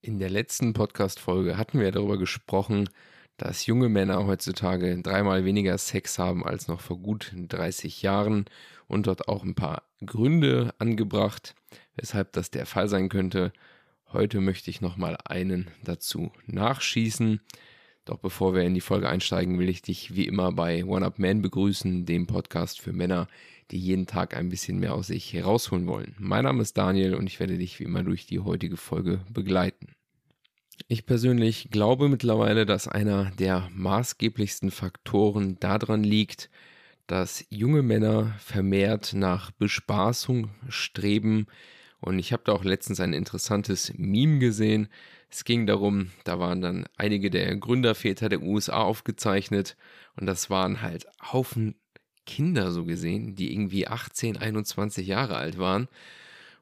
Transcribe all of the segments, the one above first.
In der letzten Podcast-Folge hatten wir darüber gesprochen, dass junge Männer heutzutage dreimal weniger Sex haben als noch vor gut 30 Jahren und dort auch ein paar Gründe angebracht, weshalb das der Fall sein könnte. Heute möchte ich nochmal einen dazu nachschießen. Doch bevor wir in die Folge einsteigen, will ich dich wie immer bei One Up Man begrüßen, dem Podcast für Männer, die jeden Tag ein bisschen mehr aus sich herausholen wollen. Mein Name ist Daniel und ich werde dich wie immer durch die heutige Folge begleiten. Ich persönlich glaube mittlerweile, dass einer der maßgeblichsten Faktoren daran liegt, dass junge Männer vermehrt nach Bespaßung streben. Und ich habe da auch letztens ein interessantes Meme gesehen. Es ging darum, da waren dann einige der Gründerväter der USA aufgezeichnet und das waren halt Haufen Kinder so gesehen, die irgendwie 18, 21 Jahre alt waren.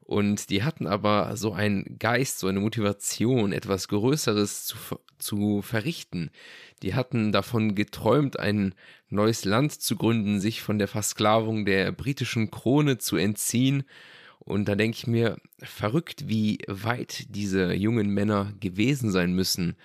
Und die hatten aber so einen Geist, so eine Motivation, etwas Größeres zu, zu verrichten. Die hatten davon geträumt, ein neues Land zu gründen, sich von der Versklavung der britischen Krone zu entziehen. Und da denke ich mir, verrückt, wie weit diese jungen Männer gewesen sein müssen,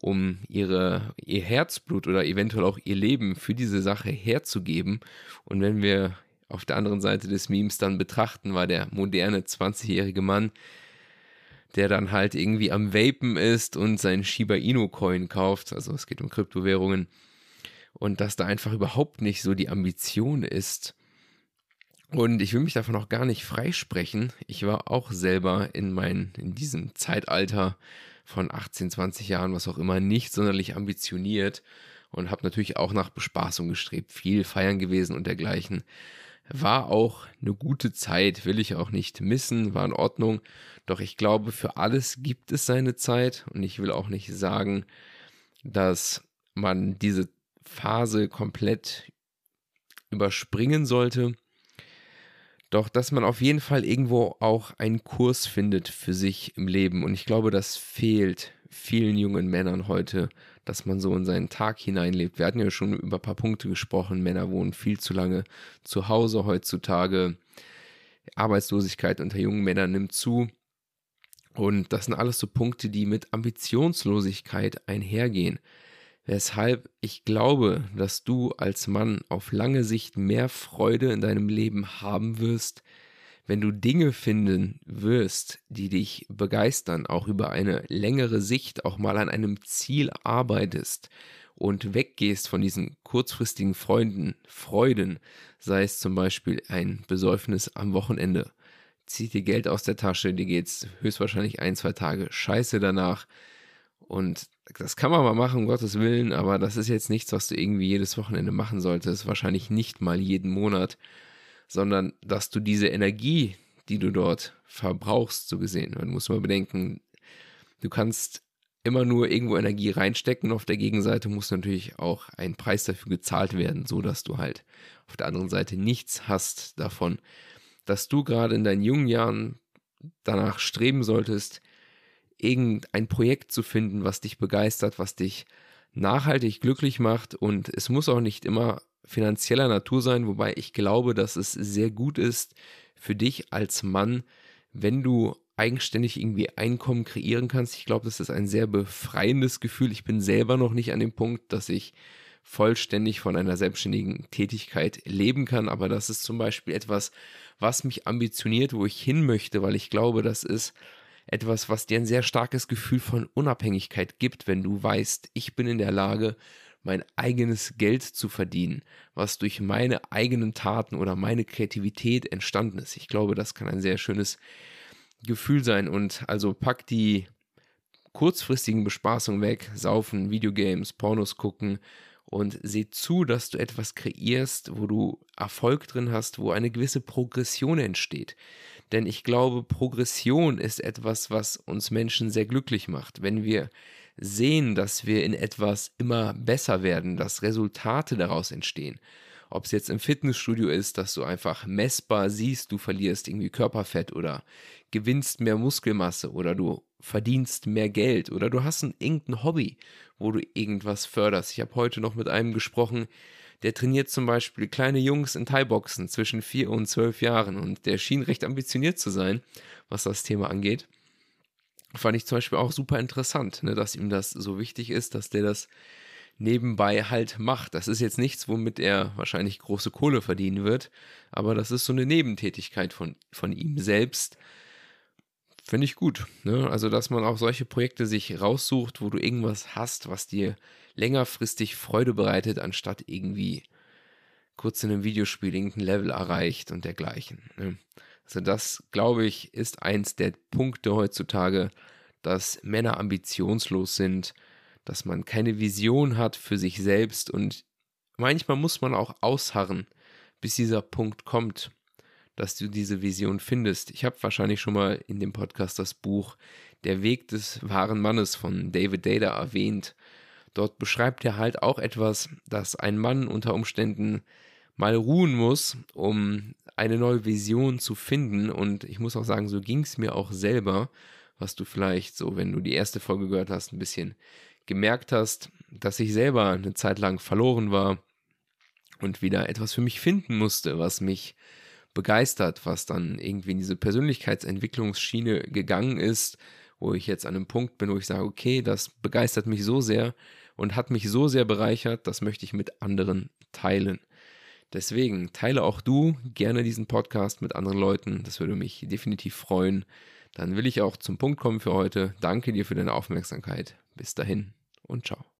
um ihre, ihr Herzblut oder eventuell auch ihr Leben für diese Sache herzugeben. Und wenn wir auf der anderen Seite des Memes dann betrachten, war der moderne 20-jährige Mann, der dann halt irgendwie am Vapen ist und seinen Shiba Inu Coin kauft, also es geht um Kryptowährungen, und dass da einfach überhaupt nicht so die Ambition ist. Und ich will mich davon auch gar nicht freisprechen. Ich war auch selber in mein, in diesem Zeitalter von 18, 20 Jahren, was auch immer, nicht sonderlich ambitioniert und habe natürlich auch nach Bespaßung gestrebt, viel feiern gewesen und dergleichen. War auch eine gute Zeit, will ich auch nicht missen, war in Ordnung. Doch ich glaube, für alles gibt es seine Zeit und ich will auch nicht sagen, dass man diese Phase komplett überspringen sollte. Doch dass man auf jeden Fall irgendwo auch einen Kurs findet für sich im Leben. Und ich glaube, das fehlt vielen jungen Männern heute, dass man so in seinen Tag hineinlebt. Wir hatten ja schon über ein paar Punkte gesprochen. Männer wohnen viel zu lange zu Hause heutzutage. Arbeitslosigkeit unter jungen Männern nimmt zu. Und das sind alles so Punkte, die mit Ambitionslosigkeit einhergehen. Weshalb ich glaube, dass du als Mann auf lange Sicht mehr Freude in deinem Leben haben wirst, wenn du Dinge finden wirst, die dich begeistern, auch über eine längere Sicht, auch mal an einem Ziel arbeitest und weggehst von diesen kurzfristigen Freunden, Freuden, sei es zum Beispiel ein Besäufnis am Wochenende, zieht dir Geld aus der Tasche, dir geht's höchstwahrscheinlich ein, zwei Tage scheiße danach und das kann man mal machen, um Gottes Willen, aber das ist jetzt nichts, was du irgendwie jedes Wochenende machen solltest, wahrscheinlich nicht mal jeden Monat sondern dass du diese Energie, die du dort verbrauchst, so gesehen. Man muss mal bedenken, du kannst immer nur irgendwo Energie reinstecken. Auf der Gegenseite muss natürlich auch ein Preis dafür gezahlt werden, so dass du halt auf der anderen Seite nichts hast davon, dass du gerade in deinen jungen Jahren danach streben solltest, irgendein Projekt zu finden, was dich begeistert, was dich nachhaltig glücklich macht und es muss auch nicht immer finanzieller Natur sein, wobei ich glaube, dass es sehr gut ist für dich als Mann, wenn du eigenständig irgendwie Einkommen kreieren kannst. Ich glaube, das ist ein sehr befreiendes Gefühl. Ich bin selber noch nicht an dem Punkt, dass ich vollständig von einer selbstständigen Tätigkeit leben kann, aber das ist zum Beispiel etwas, was mich ambitioniert, wo ich hin möchte, weil ich glaube, das ist etwas, was dir ein sehr starkes Gefühl von Unabhängigkeit gibt, wenn du weißt, ich bin in der Lage, mein eigenes Geld zu verdienen, was durch meine eigenen Taten oder meine Kreativität entstanden ist. Ich glaube, das kann ein sehr schönes Gefühl sein und also pack die kurzfristigen Bespaßungen weg, saufen, Videogames, Pornos gucken und seh zu, dass du etwas kreierst, wo du Erfolg drin hast, wo eine gewisse Progression entsteht. Denn ich glaube, Progression ist etwas, was uns Menschen sehr glücklich macht. Wenn wir sehen, dass wir in etwas immer besser werden, dass Resultate daraus entstehen. Ob es jetzt im Fitnessstudio ist, dass du einfach messbar siehst, du verlierst irgendwie Körperfett oder gewinnst mehr Muskelmasse oder du verdienst mehr Geld oder du hast ein irgendein Hobby, wo du irgendwas förderst. Ich habe heute noch mit einem gesprochen, der trainiert zum Beispiel kleine Jungs in Thai-Boxen zwischen 4 und 12 Jahren und der schien recht ambitioniert zu sein, was das Thema angeht. Fand ich zum Beispiel auch super interessant, ne, dass ihm das so wichtig ist, dass der das nebenbei halt macht. Das ist jetzt nichts, womit er wahrscheinlich große Kohle verdienen wird, aber das ist so eine Nebentätigkeit von, von ihm selbst. Finde ich gut. Ne? Also, dass man auch solche Projekte sich raussucht, wo du irgendwas hast, was dir längerfristig Freude bereitet, anstatt irgendwie kurz in einem Videospiel irgendein Level erreicht und dergleichen. Ne? Also, das, glaube ich, ist eins der Punkte heutzutage, dass Männer ambitionslos sind dass man keine Vision hat für sich selbst und manchmal muss man auch ausharren, bis dieser Punkt kommt, dass du diese Vision findest. Ich habe wahrscheinlich schon mal in dem Podcast das Buch Der Weg des wahren Mannes von David Data erwähnt. Dort beschreibt er halt auch etwas, dass ein Mann unter Umständen mal ruhen muss, um eine neue Vision zu finden. Und ich muss auch sagen, so ging es mir auch selber, was du vielleicht so, wenn du die erste Folge gehört hast, ein bisschen gemerkt hast, dass ich selber eine Zeit lang verloren war und wieder etwas für mich finden musste, was mich begeistert, was dann irgendwie in diese Persönlichkeitsentwicklungsschiene gegangen ist, wo ich jetzt an einem Punkt bin, wo ich sage, okay, das begeistert mich so sehr und hat mich so sehr bereichert, das möchte ich mit anderen teilen. Deswegen teile auch du gerne diesen Podcast mit anderen Leuten, das würde mich definitiv freuen. Dann will ich auch zum Punkt kommen für heute. Danke dir für deine Aufmerksamkeit. Bis dahin und ciao.